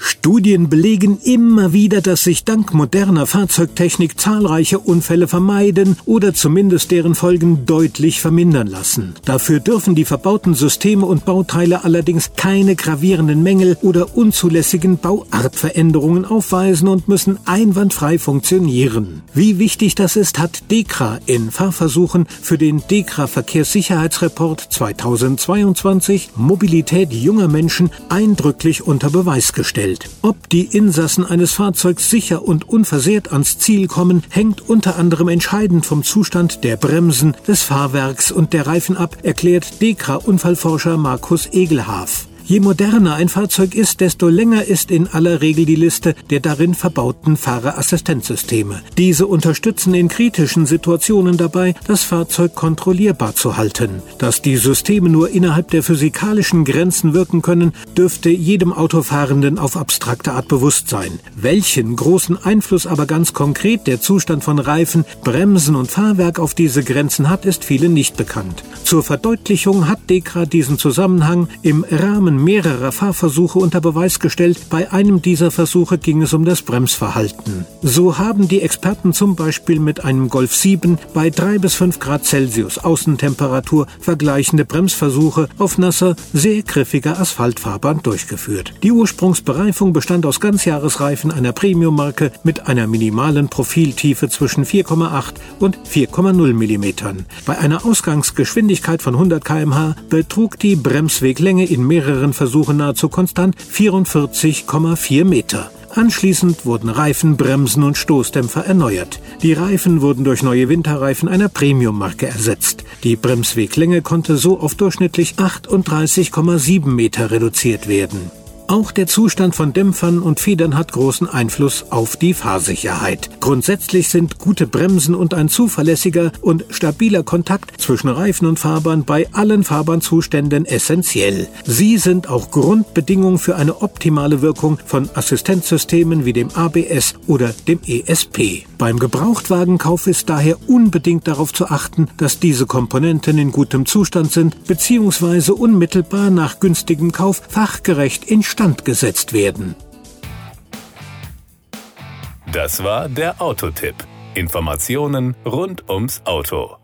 Studien belegen immer wieder, dass sich dank moderner Fahrzeugtechnik zahlreiche Unfälle vermeiden oder zumindest deren Folgen deutlich vermindern lassen. Dafür dürfen die verbauten Systeme und Bauteile allerdings keine gravierenden Mängel oder unzulässigen Bauartveränderungen aufweisen und müssen einwandfrei funktionieren. Wie wichtig das ist, hat DEKRA in Fahrversuchen für den DEKRA Verkehrssicherheitsreport 2022 Mobilität junger Menschen eindrücklich unter Beweis gestellt stellt. Ob die Insassen eines Fahrzeugs sicher und unversehrt ans Ziel kommen, hängt unter anderem entscheidend vom Zustand der Bremsen, des Fahrwerks und der Reifen ab, erklärt DEKRA-Unfallforscher Markus Egelhaf. Je moderner ein Fahrzeug ist, desto länger ist in aller Regel die Liste der darin verbauten Fahrerassistenzsysteme. Diese unterstützen in kritischen Situationen dabei, das Fahrzeug kontrollierbar zu halten. Dass die Systeme nur innerhalb der physikalischen Grenzen wirken können, dürfte jedem Autofahrenden auf abstrakte Art bewusst sein. Welchen großen Einfluss aber ganz konkret der Zustand von Reifen, Bremsen und Fahrwerk auf diese Grenzen hat, ist vielen nicht bekannt. Zur Verdeutlichung hat Dekra diesen Zusammenhang im Rahmen mehrerer Fahrversuche unter Beweis gestellt. Bei einem dieser Versuche ging es um das Bremsverhalten. So haben die Experten zum Beispiel mit einem Golf 7 bei 3 bis 5 Grad Celsius Außentemperatur vergleichende Bremsversuche auf nasser, sehr griffiger Asphaltfahrbahn durchgeführt. Die Ursprungsbereifung bestand aus Ganzjahresreifen einer Premium-Marke mit einer minimalen Profiltiefe zwischen 4,8 und 4,0 mm. Bei einer Ausgangsgeschwindigkeit von 100 km/h betrug die Bremsweglänge in mehreren weiteren Versuche nahezu konstant 44,4 Meter. Anschließend wurden Reifen, Bremsen und Stoßdämpfer erneuert. Die Reifen wurden durch neue Winterreifen einer Premium-Marke ersetzt. Die Bremsweglänge konnte so auf durchschnittlich 38,7 Meter reduziert werden. Auch der Zustand von Dämpfern und Federn hat großen Einfluss auf die Fahrsicherheit. Grundsätzlich sind gute Bremsen und ein zuverlässiger und stabiler Kontakt zwischen Reifen und Fahrbahn bei allen Fahrbahnzuständen essentiell. Sie sind auch Grundbedingung für eine optimale Wirkung von Assistenzsystemen wie dem ABS oder dem ESP. Beim Gebrauchtwagenkauf ist daher unbedingt darauf zu achten, dass diese Komponenten in gutem Zustand sind bzw. unmittelbar nach günstigem Kauf fachgerecht instand instand gesetzt werden. Das war der Autotipp. Informationen rund ums Auto.